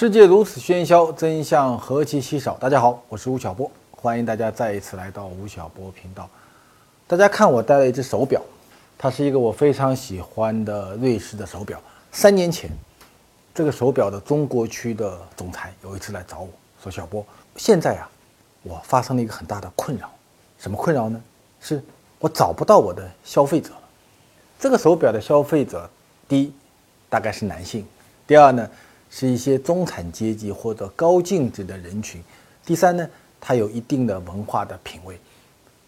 世界如此喧嚣，真相何其稀少。大家好，我是吴晓波，欢迎大家再一次来到吴晓波频道。大家看，我戴了一只手表，它是一个我非常喜欢的瑞士的手表。三年前，这个手表的中国区的总裁有一次来找我说：“小波，现在啊，我发生了一个很大的困扰。什么困扰呢？是我找不到我的消费者了。这个手表的消费者，第一，大概是男性；第二呢。”是一些中产阶级或者高净值的人群。第三呢，他有一定的文化的品味。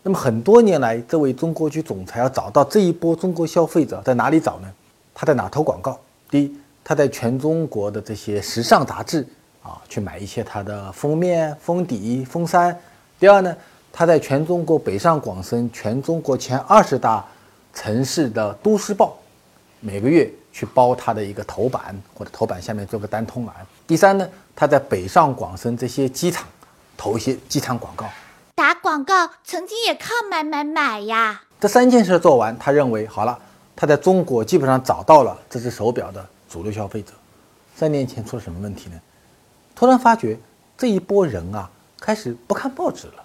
那么很多年来，这位中国区总裁要找到这一波中国消费者在哪里找呢？他在哪投广告？第一，他在全中国的这些时尚杂志啊去买一些他的封面、封底、封衫。第二呢，他在全中国北上广深、全中国前二十大城市的都市报，每个月。去包他的一个头版，或者头版下面做个单通栏。第三呢，他在北上广深这些机场投一些机场广告，打广告曾经也靠买买买呀。这三件事做完，他认为好了，他在中国基本上找到了这只手表的主流消费者。三年前出了什么问题呢？突然发觉这一波人啊，开始不看报纸了，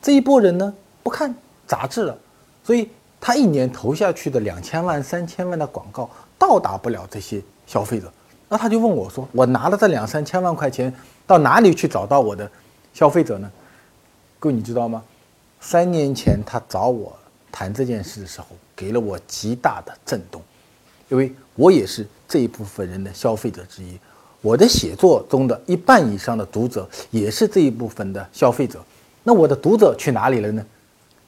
这一波人呢不看杂志了，所以他一年投下去的两千万、三千万的广告。到达不了这些消费者，那他就问我说：“我拿了这两三千万块钱，到哪里去找到我的消费者呢？”各位你知道吗？三年前他找我谈这件事的时候，给了我极大的震动，因为我也是这一部分人的消费者之一，我的写作中的一半以上的读者也是这一部分的消费者。那我的读者去哪里了呢？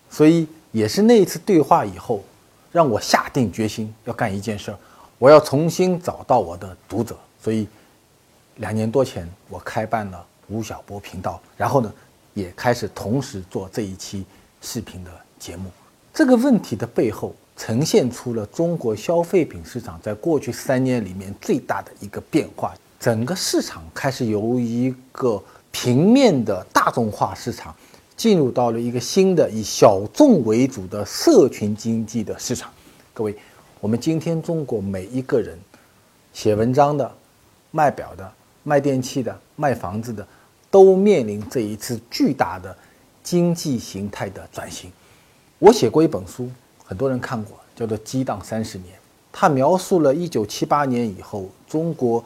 所以也是那一次对话以后，让我下定决心要干一件事儿。我要重新找到我的读者，所以两年多前我开办了吴晓波频道，然后呢，也开始同时做这一期视频的节目。这个问题的背后呈现出了中国消费品市场在过去三年里面最大的一个变化，整个市场开始由一个平面的大众化市场，进入到了一个新的以小众为主的社群经济的市场。各位。我们今天中国每一个人，写文章的、卖表的、卖电器的、卖房子的，都面临这一次巨大的经济形态的转型。我写过一本书，很多人看过，叫做《激荡三十年》，它描述了一九七八年以后中国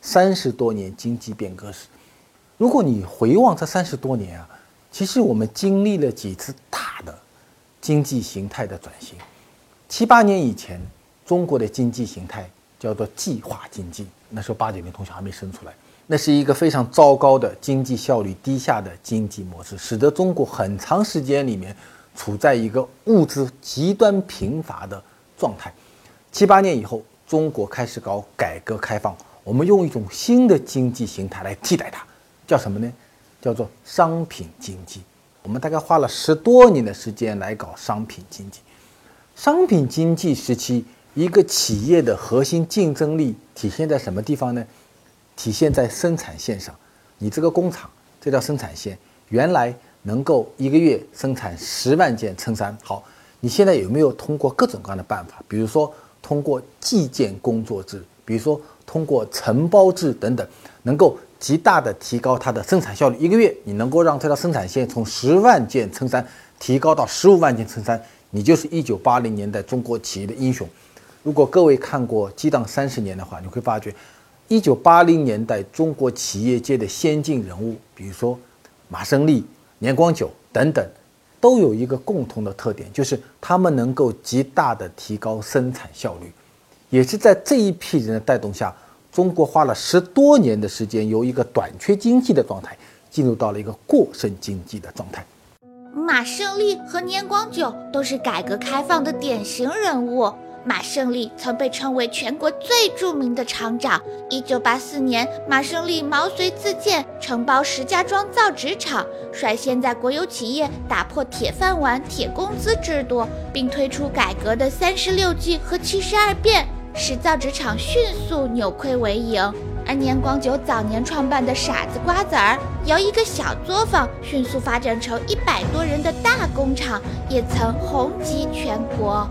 三十多年经济变革史。如果你回望这三十多年啊，其实我们经历了几次大的经济形态的转型。七八年以前，中国的经济形态叫做计划经济。那时候八九年同学还没生出来，那是一个非常糟糕的经济效率低下的经济模式，使得中国很长时间里面处在一个物资极端贫乏的状态。七八年以后，中国开始搞改革开放，我们用一种新的经济形态来替代它，叫什么呢？叫做商品经济。我们大概花了十多年的时间来搞商品经济。商品经济时期，一个企业的核心竞争力体现在什么地方呢？体现在生产线上。你这个工厂，这条生产线原来能够一个月生产十万件衬衫，好，你现在有没有通过各种各样的办法，比如说通过计件工作制，比如说通过承包制等等，能够极大的提高它的生产效率？一个月你能够让这条生产线从十万件衬衫提高到十五万件衬衫？你就是一九八零年代中国企业的英雄。如果各位看过《激荡三十年》的话，你会发觉，一九八零年代中国企业界的先进人物，比如说马胜利、年光久等等，都有一个共同的特点，就是他们能够极大的提高生产效率。也是在这一批人的带动下，中国花了十多年的时间，由一个短缺经济的状态，进入到了一个过剩经济的状态。马胜利和年光久都是改革开放的典型人物。马胜利曾被称为全国最著名的厂长。一九八四年，马胜利毛遂自荐，承包石家庄造纸厂，率先在国有企业打破铁饭碗、铁工资制度，并推出改革的三十六计和七十二变，使造纸厂迅速扭亏为盈。年光久早年创办的傻子瓜子儿，由一个小作坊迅速发展成一百多人的大工厂，也曾红极全国。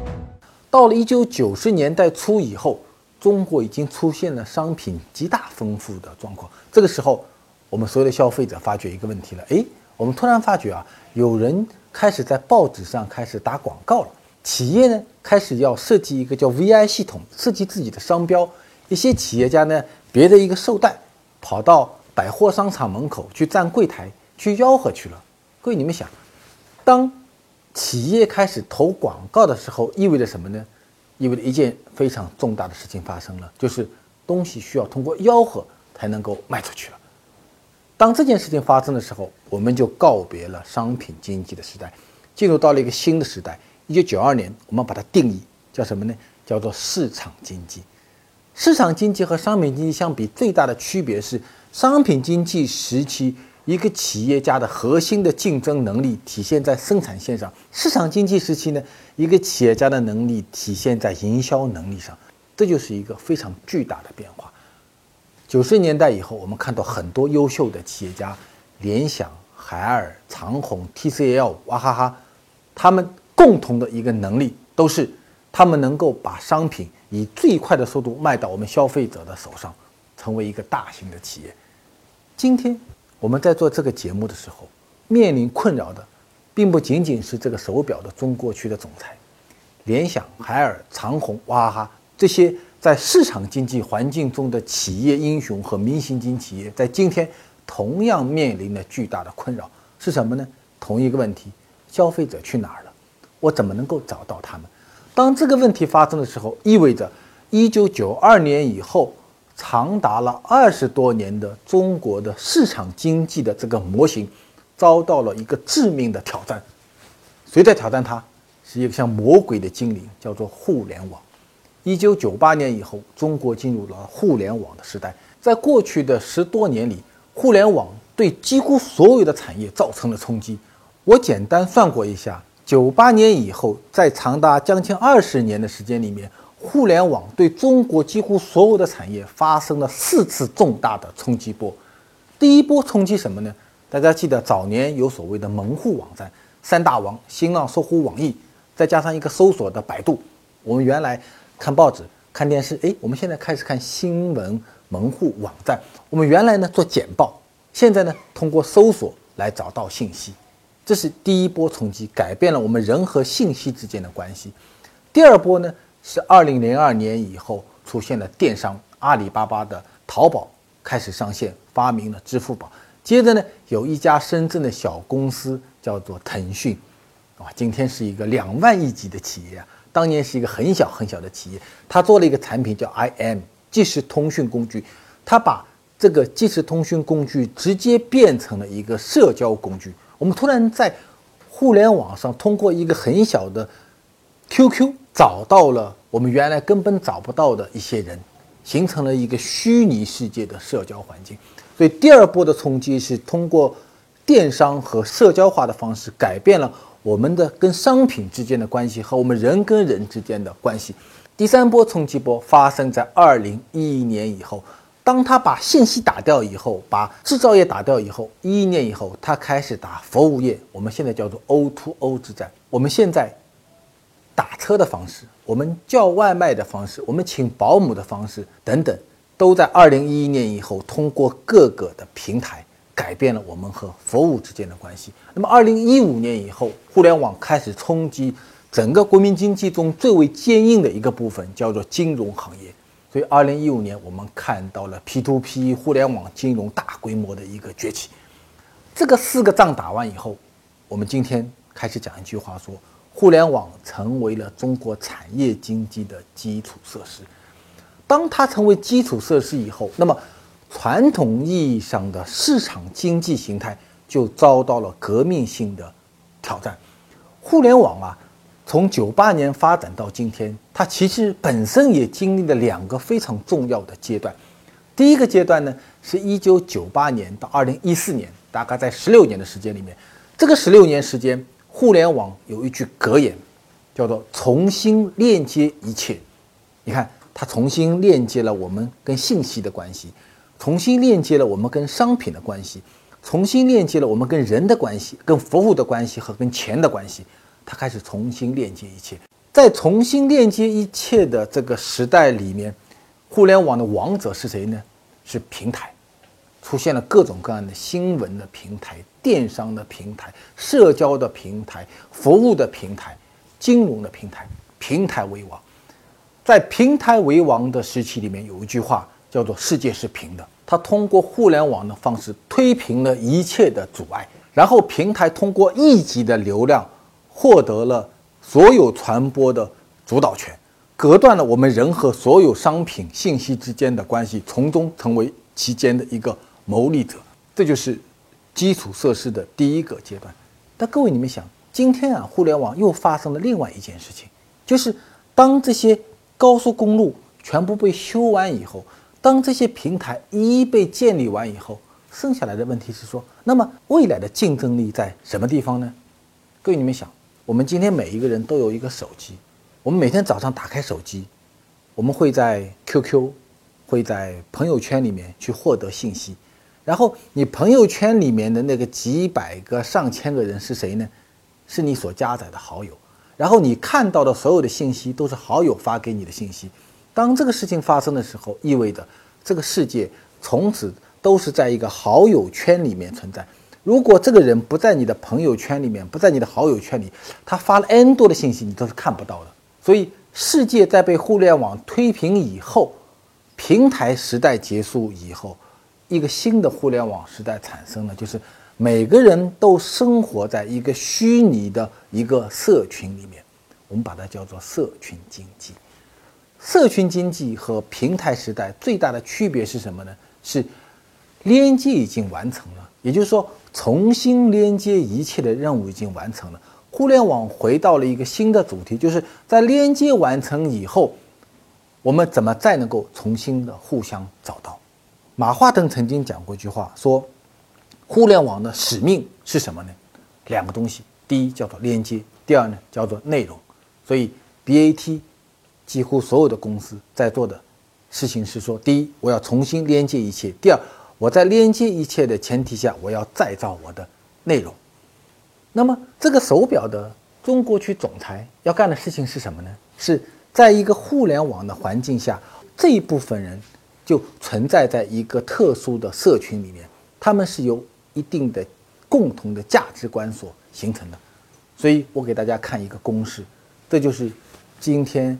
到了一九九十年代初以后，中国已经出现了商品极大丰富的状况。这个时候，我们所有的消费者发觉一个问题了：诶，我们突然发觉啊，有人开始在报纸上开始打广告了。企业呢开始要设计一个叫 VI 系统，设计自己的商标。一些企业家呢，别的一个寿带，跑到百货商场门口去站柜台去吆喝去了。各位，你们想，当企业开始投广告的时候，意味着什么呢？意味着一件非常重大的事情发生了，就是东西需要通过吆喝才能够卖出去了。当这件事情发生的时候，我们就告别了商品经济的时代，进入到了一个新的时代。一九九二年，我们把它定义叫什么呢？叫做市场经济。市场经济和商品经济相比，最大的区别是，商品经济时期一个企业家的核心的竞争能力体现在生产线上；市场经济时期呢，一个企业家的能力体现在营销能力上。这就是一个非常巨大的变化。九十年代以后，我们看到很多优秀的企业家，联想、海尔、长虹、TCL、娃哈哈，他们。共同的一个能力都是，他们能够把商品以最快的速度卖到我们消费者的手上，成为一个大型的企业。今天我们在做这个节目的时候，面临困扰的，并不仅仅是这个手表的中国区的总裁，联想、海尔、长虹、娃哈哈这些在市场经济环境中的企业英雄和明星级企业，在今天同样面临了巨大的困扰，是什么呢？同一个问题：消费者去哪儿了？我怎么能够找到他们？当这个问题发生的时候，意味着一九九二年以后，长达了二十多年的中国的市场经济的这个模型，遭到了一个致命的挑战。谁在挑战它？是一个像魔鬼的精灵，叫做互联网。一九九八年以后，中国进入了互联网的时代。在过去的十多年里，互联网对几乎所有的产业造成了冲击。我简单算过一下。九八年以后，在长达将近二十年的时间里面，互联网对中国几乎所有的产业发生了四次重大的冲击波。第一波冲击什么呢？大家记得早年有所谓的门户网站，三大王：新浪、搜狐、网易，再加上一个搜索的百度。我们原来看报纸、看电视，哎，我们现在开始看新闻门户网站。我们原来呢做简报，现在呢通过搜索来找到信息。这是第一波冲击，改变了我们人和信息之间的关系。第二波呢，是二零零二年以后出现了电商，阿里巴巴的淘宝开始上线，发明了支付宝。接着呢，有一家深圳的小公司叫做腾讯，啊，今天是一个两万亿级的企业啊，当年是一个很小很小的企业。他做了一个产品叫 IM 即时通讯工具，他把这个即时通讯工具直接变成了一个社交工具。我们突然在互联网上通过一个很小的 QQ 找到了我们原来根本找不到的一些人，形成了一个虚拟世界的社交环境。所以第二波的冲击是通过电商和社交化的方式改变了我们的跟商品之间的关系和我们人跟人之间的关系。第三波冲击波发生在二零一一年以后。当他把信息打掉以后，把制造业打掉以后，一一年以后，他开始打服务业。我们现在叫做 O to O 之战。我们现在打车的方式，我们叫外卖的方式，我们请保姆的方式等等，都在二零一一年以后通过各个的平台改变了我们和服务之间的关系。那么二零一五年以后，互联网开始冲击整个国民经济中最为坚硬的一个部分，叫做金融行业。所以，二零一五年我们看到了 P to P 互联网金融大规模的一个崛起。这个四个仗打完以后，我们今天开始讲一句话：说互联网成为了中国产业经济的基础设施。当它成为基础设施以后，那么传统意义上的市场经济形态就遭到了革命性的挑战。互联网啊。从九八年发展到今天，它其实本身也经历了两个非常重要的阶段。第一个阶段呢，是一九九八年到二零一四年，大概在十六年的时间里面，这个十六年时间，互联网有一句格言，叫做“重新链接一切”。你看，它重新链接了我们跟信息的关系，重新链接了我们跟商品的关系，重新链接了我们跟人的关系、跟服务的关系和跟钱的关系。它开始重新链接一切，在重新链接一切的这个时代里面，互联网的王者是谁呢？是平台，出现了各种各样的新闻的平台、电商的平台、社交的平台、服务的平台、金融的平台，平台为王。在平台为王的时期里面，有一句话叫做“世界是平的”。它通过互联网的方式推平了一切的阻碍，然后平台通过一级的流量获得了所有传播的主导权，隔断了我们人和所有商品信息之间的关系，从中成为其间的一个牟利者。这就是基础设施的第一个阶段。但各位，你们想，今天啊，互联网又发生了另外一件事情，就是当这些高速公路全部被修完以后。当这些平台一一被建立完以后，剩下来的问题是说，那么未来的竞争力在什么地方呢？各位，你们想，我们今天每一个人都有一个手机，我们每天早上打开手机，我们会在 QQ，会在朋友圈里面去获得信息，然后你朋友圈里面的那个几百个、上千个人是谁呢？是你所加载的好友，然后你看到的所有的信息都是好友发给你的信息。当这个事情发生的时候，意味着这个世界从此都是在一个好友圈里面存在。如果这个人不在你的朋友圈里面，不在你的好友圈里，他发了 N 多的信息，你都是看不到的。所以，世界在被互联网推平以后，平台时代结束以后，一个新的互联网时代产生了，就是每个人都生活在一个虚拟的一个社群里面，我们把它叫做社群经济。社群经济和平台时代最大的区别是什么呢？是连接已经完成了，也就是说，重新连接一切的任务已经完成了。互联网回到了一个新的主题，就是在连接完成以后，我们怎么再能够重新的互相找到？马化腾曾经讲过一句话，说互联网的使命是什么呢？两个东西，第一叫做连接，第二呢叫做内容。所以 BAT。几乎所有的公司在做的事情是说：第一，我要重新连接一切；第二，我在连接一切的前提下，我要再造我的内容。那么，这个手表的中国区总裁要干的事情是什么呢？是在一个互联网的环境下，这一部分人就存在在一个特殊的社群里面，他们是由一定的共同的价值观所形成的。所以我给大家看一个公式，这就是今天。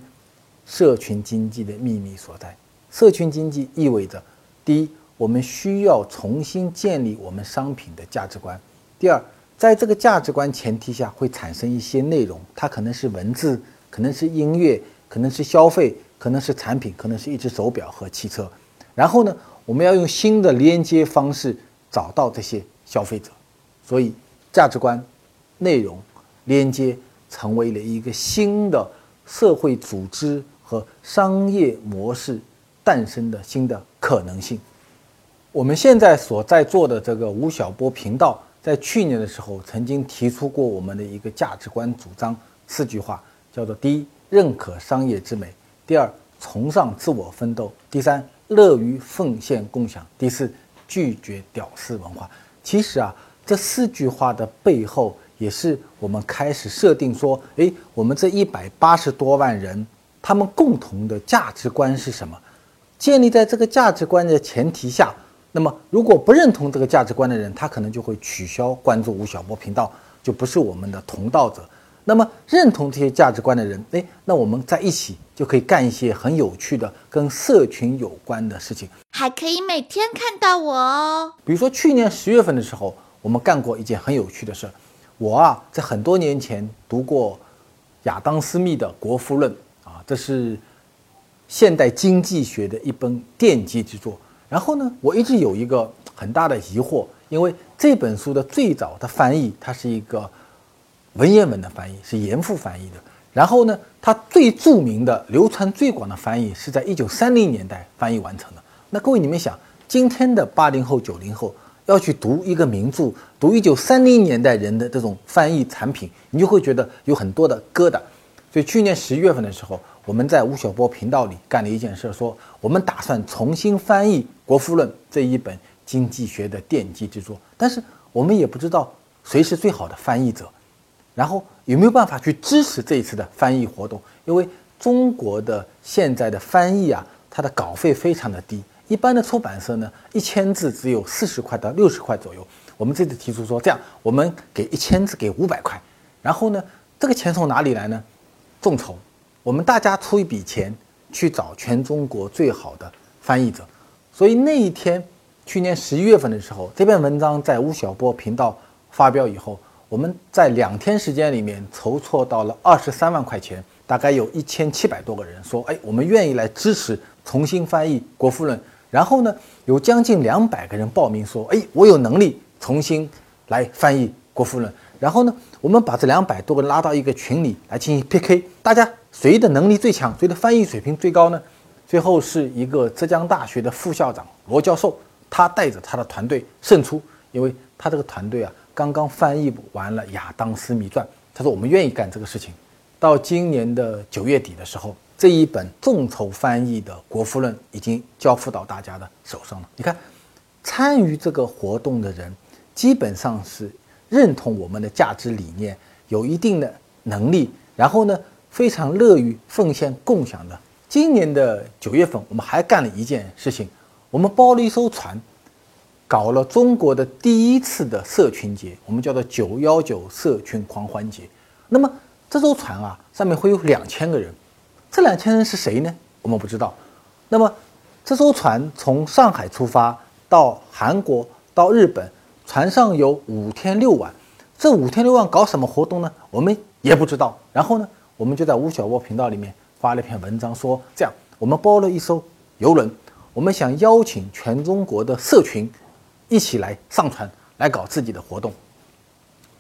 社群经济的秘密所在。社群经济意味着，第一，我们需要重新建立我们商品的价值观；第二，在这个价值观前提下，会产生一些内容，它可能是文字，可能是音乐，可能是消费，可能是产品，可能是一只手表和汽车。然后呢，我们要用新的连接方式找到这些消费者。所以，价值观、内容、连接成为了一个新的社会组织。和商业模式诞生的新的可能性。我们现在所在做的这个吴晓波频道，在去年的时候曾经提出过我们的一个价值观主张，四句话，叫做：第一，认可商业之美；第二，崇尚自我奋斗；第三，乐于奉献共享；第四，拒绝屌丝文化。其实啊，这四句话的背后，也是我们开始设定说：诶，我们这一百八十多万人。他们共同的价值观是什么？建立在这个价值观的前提下，那么如果不认同这个价值观的人，他可能就会取消关注吴晓波频道，就不是我们的同道者。那么认同这些价值观的人，诶，那我们在一起就可以干一些很有趣的跟社群有关的事情，还可以每天看到我哦。比如说去年十月份的时候，我们干过一件很有趣的事儿。我啊，在很多年前读过亚当·斯密的《国富论》。啊这是现代经济学的一本奠基之作。然后呢，我一直有一个很大的疑惑，因为这本书的最早的翻译，它是一个文言文的翻译，是严复翻译的。然后呢，它最著名的、流传最广的翻译是在一九三零年代翻译完成的。那各位，你们想，今天的八零后、九零后要去读一个名著，读一九三零年代人的这种翻译产品，你就会觉得有很多的疙瘩。所以去年十一月份的时候。我们在吴晓波频道里干了一件事，说我们打算重新翻译《国富论》这一本经济学的奠基之作，但是我们也不知道谁是最好的翻译者，然后有没有办法去支持这一次的翻译活动？因为中国的现在的翻译啊，它的稿费非常的低，一般的出版社呢，一千字只有四十块到六十块左右。我们这次提出说，这样我们给一千字给五百块，然后呢，这个钱从哪里来呢？众筹，我们大家出一笔钱去找全中国最好的翻译者。所以那一天，去年十一月份的时候，这篇文章在吴晓波频道发表以后，我们在两天时间里面筹措到了二十三万块钱，大概有一千七百多个人说，哎，我们愿意来支持重新翻译《国富论》。然后呢，有将近两百个人报名说，哎，我有能力重新来翻译《国富论》。然后呢，我们把这两百多个拉到一个群里来进行 PK，大家谁的能力最强，谁的翻译水平最高呢？最后是一个浙江大学的副校长罗教授，他带着他的团队胜出，因为他这个团队啊刚刚翻译完了《亚当·斯密传》，他说我们愿意干这个事情。到今年的九月底的时候，这一本众筹翻译的《国富论》已经交付到大家的手上了。你看，参与这个活动的人基本上是认同我们的价值理念，有一定的能力，然后呢非常乐于奉献共享的。今年的九月份，我们还干了一件事情，我们包了一艘船，搞了中国的第一次的社群节，我们叫做“九幺九社群狂欢节”。那么这艘船啊，上面会有两千个人，这两千人是谁呢？我们不知道。那么这艘船从上海出发到韩国到日本，船上有五天六晚，这五天六晚搞什么活动呢？我们也不知道。然后呢，我们就在吴晓波频道里面。发了一篇文章，说这样，我们包了一艘游轮，我们想邀请全中国的社群一起来上船来搞自己的活动。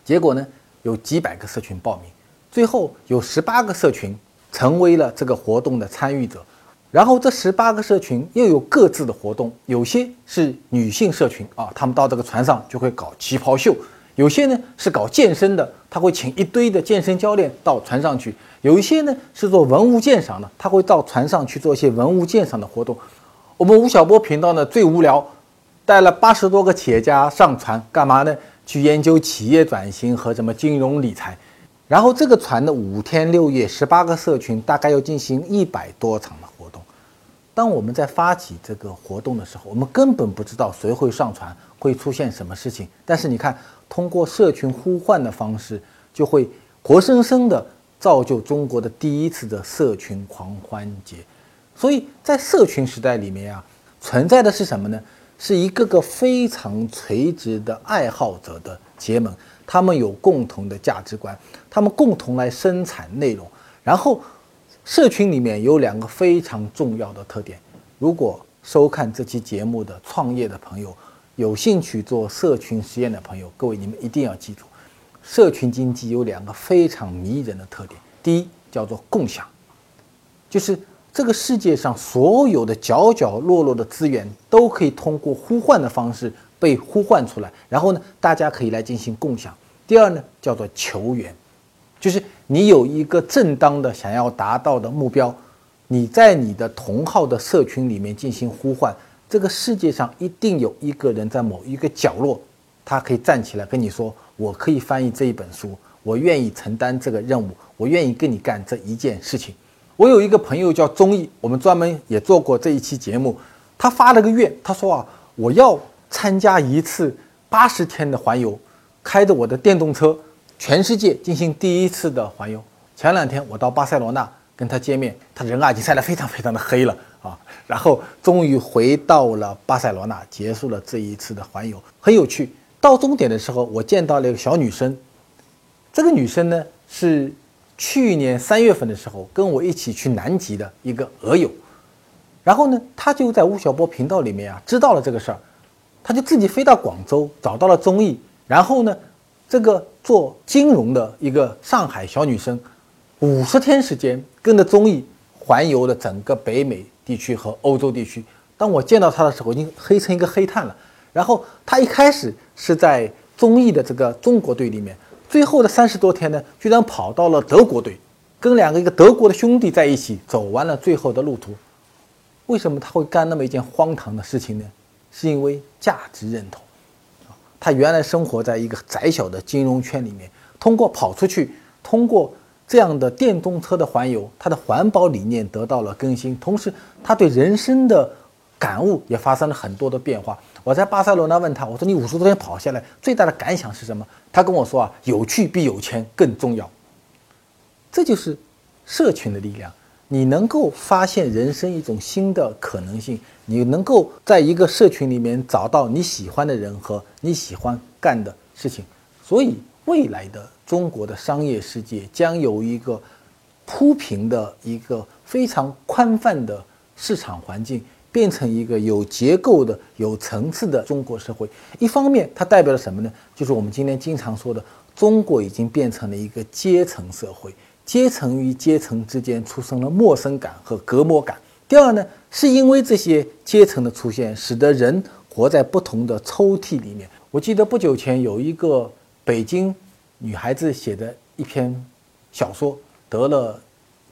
结果呢，有几百个社群报名，最后有十八个社群成为了这个活动的参与者。然后这十八个社群又有各自的活动，有些是女性社群啊，他们到这个船上就会搞旗袍秀。有些呢是搞健身的，他会请一堆的健身教练到船上去；有一些呢是做文物鉴赏的，他会到船上去做一些文物鉴赏的活动。我们吴晓波频道呢最无聊，带了八十多个企业家上船干嘛呢？去研究企业转型和什么金融理财。然后这个船的五天六夜，十八个社群，大概要进行一百多场。当我们在发起这个活动的时候，我们根本不知道谁会上传，会出现什么事情。但是你看。通过社群呼唤的方式，就会活生生的造就中国的第一次的社群狂欢节。所以在社群时代里面啊，存在的是什么呢？是一个个非常垂直的爱好者的结盟，他们有共同的价值观，他们共同来生产内容。然后，社群里面有两个非常重要的特点。如果收看这期节目的创业的朋友，有兴趣做社群实验的朋友，各位你们一定要记住，社群经济有两个非常迷人的特点。第一叫做共享，就是这个世界上所有的角角落落的资源都可以通过呼唤的方式被呼唤出来，然后呢，大家可以来进行共享。第二呢叫做求援，就是你有一个正当的想要达到的目标，你在你的同号的社群里面进行呼唤。这个世界上一定有一个人在某一个角落，他可以站起来跟你说：“我可以翻译这一本书，我愿意承担这个任务，我愿意跟你干这一件事情。”我有一个朋友叫钟毅，我们专门也做过这一期节目。他发了个愿，他说：“啊，我要参加一次八十天的环游，开着我的电动车，全世界进行第一次的环游。”前两天我到巴塞罗那跟他见面，他人啊已经晒得非常非常的黑了。啊，然后终于回到了巴塞罗那，结束了这一次的环游，很有趣。到终点的时候，我见到了一个小女生，这个女生呢是去年三月份的时候跟我一起去南极的一个俄友，然后呢，她就在吴晓波频道里面啊知道了这个事儿，她就自己飞到广州找到了综艺，然后呢，这个做金融的一个上海小女生，五十天时间跟着综艺环游了整个北美。地区和欧洲地区，当我见到她的时候，已经黑成一个黑炭了。然后她一开始是在综艺的这个中国队里面，最后的三十多天呢，居然跑到了德国队，跟两个一个德国的兄弟在一起走完了最后的路途。为什么他会干那么一件荒唐的事情呢？是因为价值认同。他原来生活在一个窄小的金融圈里面，通过跑出去，通过。这样的电动车的环游，他的环保理念得到了更新，同时他对人生的感悟也发生了很多的变化。我在巴塞罗那问他，我说你五十多天跑下来，最大的感想是什么？他跟我说啊，有趣比有钱更重要。这就是社群的力量，你能够发现人生一种新的可能性，你能够在一个社群里面找到你喜欢的人和你喜欢干的事情，所以未来的。中国的商业世界将有一个铺平的一个非常宽泛的市场环境，变成一个有结构的、有层次的中国社会。一方面，它代表了什么呢？就是我们今天经常说的，中国已经变成了一个阶层社会，阶层与阶层之间出生了陌生感和隔膜感。第二呢，是因为这些阶层的出现，使得人活在不同的抽屉里面。我记得不久前有一个北京。女孩子写的一篇小说得了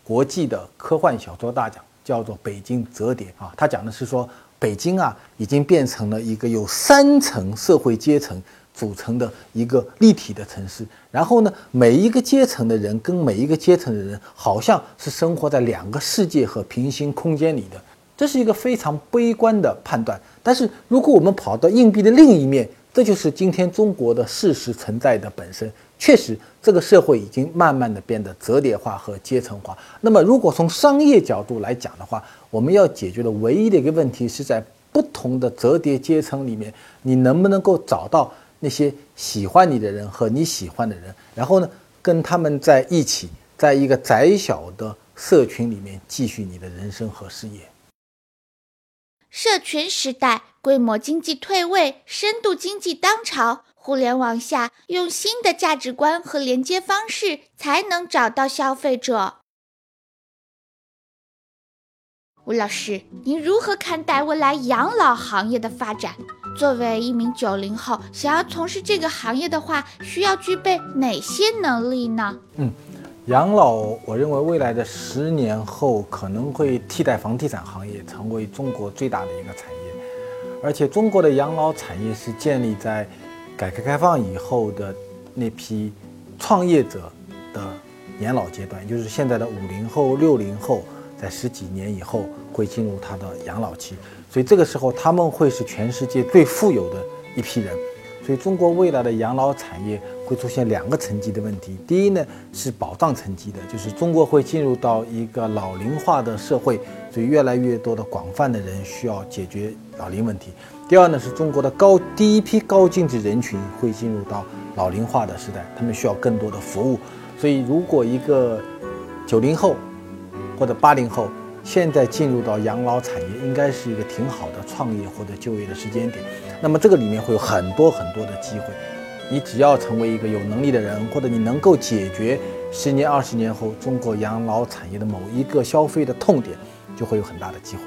国际的科幻小说大奖，叫做《北京折叠》啊。它讲的是说，北京啊已经变成了一个有三层社会阶层组成的一个立体的城市。然后呢，每一个阶层的人跟每一个阶层的人，好像是生活在两个世界和平行空间里的。这是一个非常悲观的判断。但是如果我们跑到硬币的另一面，这就是今天中国的事实存在的本身。确实，这个社会已经慢慢的变得折叠化和阶层化。那么，如果从商业角度来讲的话，我们要解决的唯一的一个问题是在不同的折叠阶层里面，你能不能够找到那些喜欢你的人和你喜欢的人，然后呢，跟他们在一起，在一个窄小的社群里面继续你的人生和事业。社群时代，规模经济退位，深度经济当潮。互联网下，用新的价值观和连接方式，才能找到消费者。吴老师，您如何看待未来养老行业的发展？作为一名九零后，想要从事这个行业的话，需要具备哪些能力呢？嗯，养老，我认为未来的十年后可能会替代房地产行业，成为中国最大的一个产业。而且，中国的养老产业是建立在。改革开放以后的那批创业者的年老阶段，就是现在的五零后、六零后，在十几年以后会进入他的养老期，所以这个时候他们会是全世界最富有的一批人。所以中国未来的养老产业会出现两个层级的问题。第一呢是保障层级的，就是中国会进入到一个老龄化的社会，所以越来越多的广泛的人需要解决老龄问题。第二呢是中国的高第一批高净值人群会进入到老龄化的时代，他们需要更多的服务。所以如果一个九零后或者八零后现在进入到养老产业，应该是一个挺好的创业或者就业的时间点。那么这个里面会有很多很多的机会，你只要成为一个有能力的人，或者你能够解决十年、二十年后中国养老产业的某一个消费的痛点，就会有很大的机会。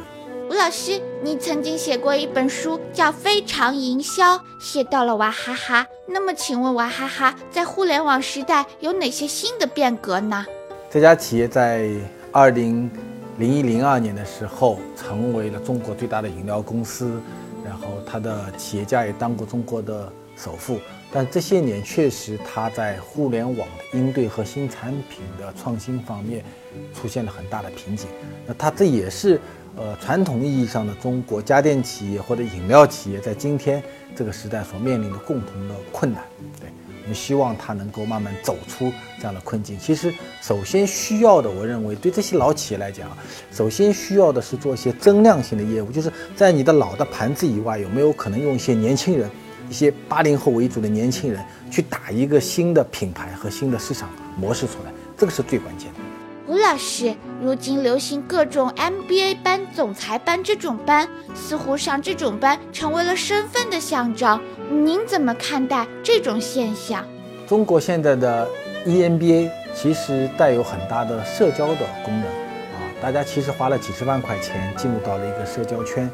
吴老师，你曾经写过一本书叫《非常营销》，写到了娃哈哈。那么请问娃哈哈在互联网时代有哪些新的变革呢？这家企业在二零零一零二年的时候成为了中国最大的饮料公司。然后他的企业家也当过中国的首富，但这些年确实他在互联网的应对和新产品的创新方面出现了很大的瓶颈。那他这也是呃传统意义上的中国家电企业或者饮料企业在今天这个时代所面临的共同的困难。对。我们希望它能够慢慢走出这样的困境。其实，首先需要的，我认为对这些老企业来讲，首先需要的是做一些增量型的业务，就是在你的老的盘子以外，有没有可能用一些年轻人，一些八零后为主的年轻人，去打一个新的品牌和新的市场模式出来，这个是最关键的。吴老师，如今流行各种 MBA 班、总裁班这种班，似乎上这种班成为了身份的象征。您怎么看待这种现象？中国现在的 EMBA 其实带有很大的社交的功能啊，大家其实花了几十万块钱进入到了一个社交圈，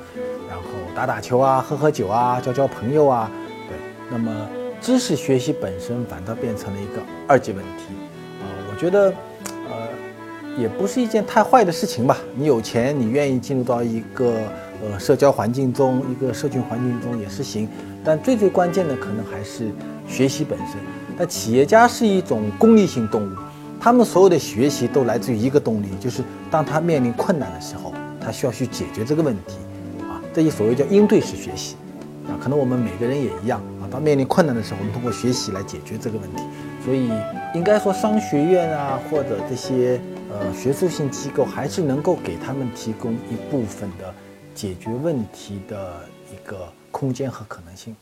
然后打打球啊、喝喝酒啊、交交朋友啊，对。那么知识学习本身反倒变成了一个二级问题啊，我觉得，呃，也不是一件太坏的事情吧。你有钱，你愿意进入到一个呃社交环境中、一个社群环境中也是行。但最最关键的可能还是学习本身。那企业家是一种功利性动物，他们所有的学习都来自于一个动力，就是当他面临困难的时候，他需要去解决这个问题，啊，这一所谓叫应对式学习，啊，可能我们每个人也一样啊，当面临困难的时候，我们通过学习来解决这个问题。所以应该说，商学院啊，或者这些呃学术性机构，还是能够给他们提供一部分的解决问题的一个空间和可能性。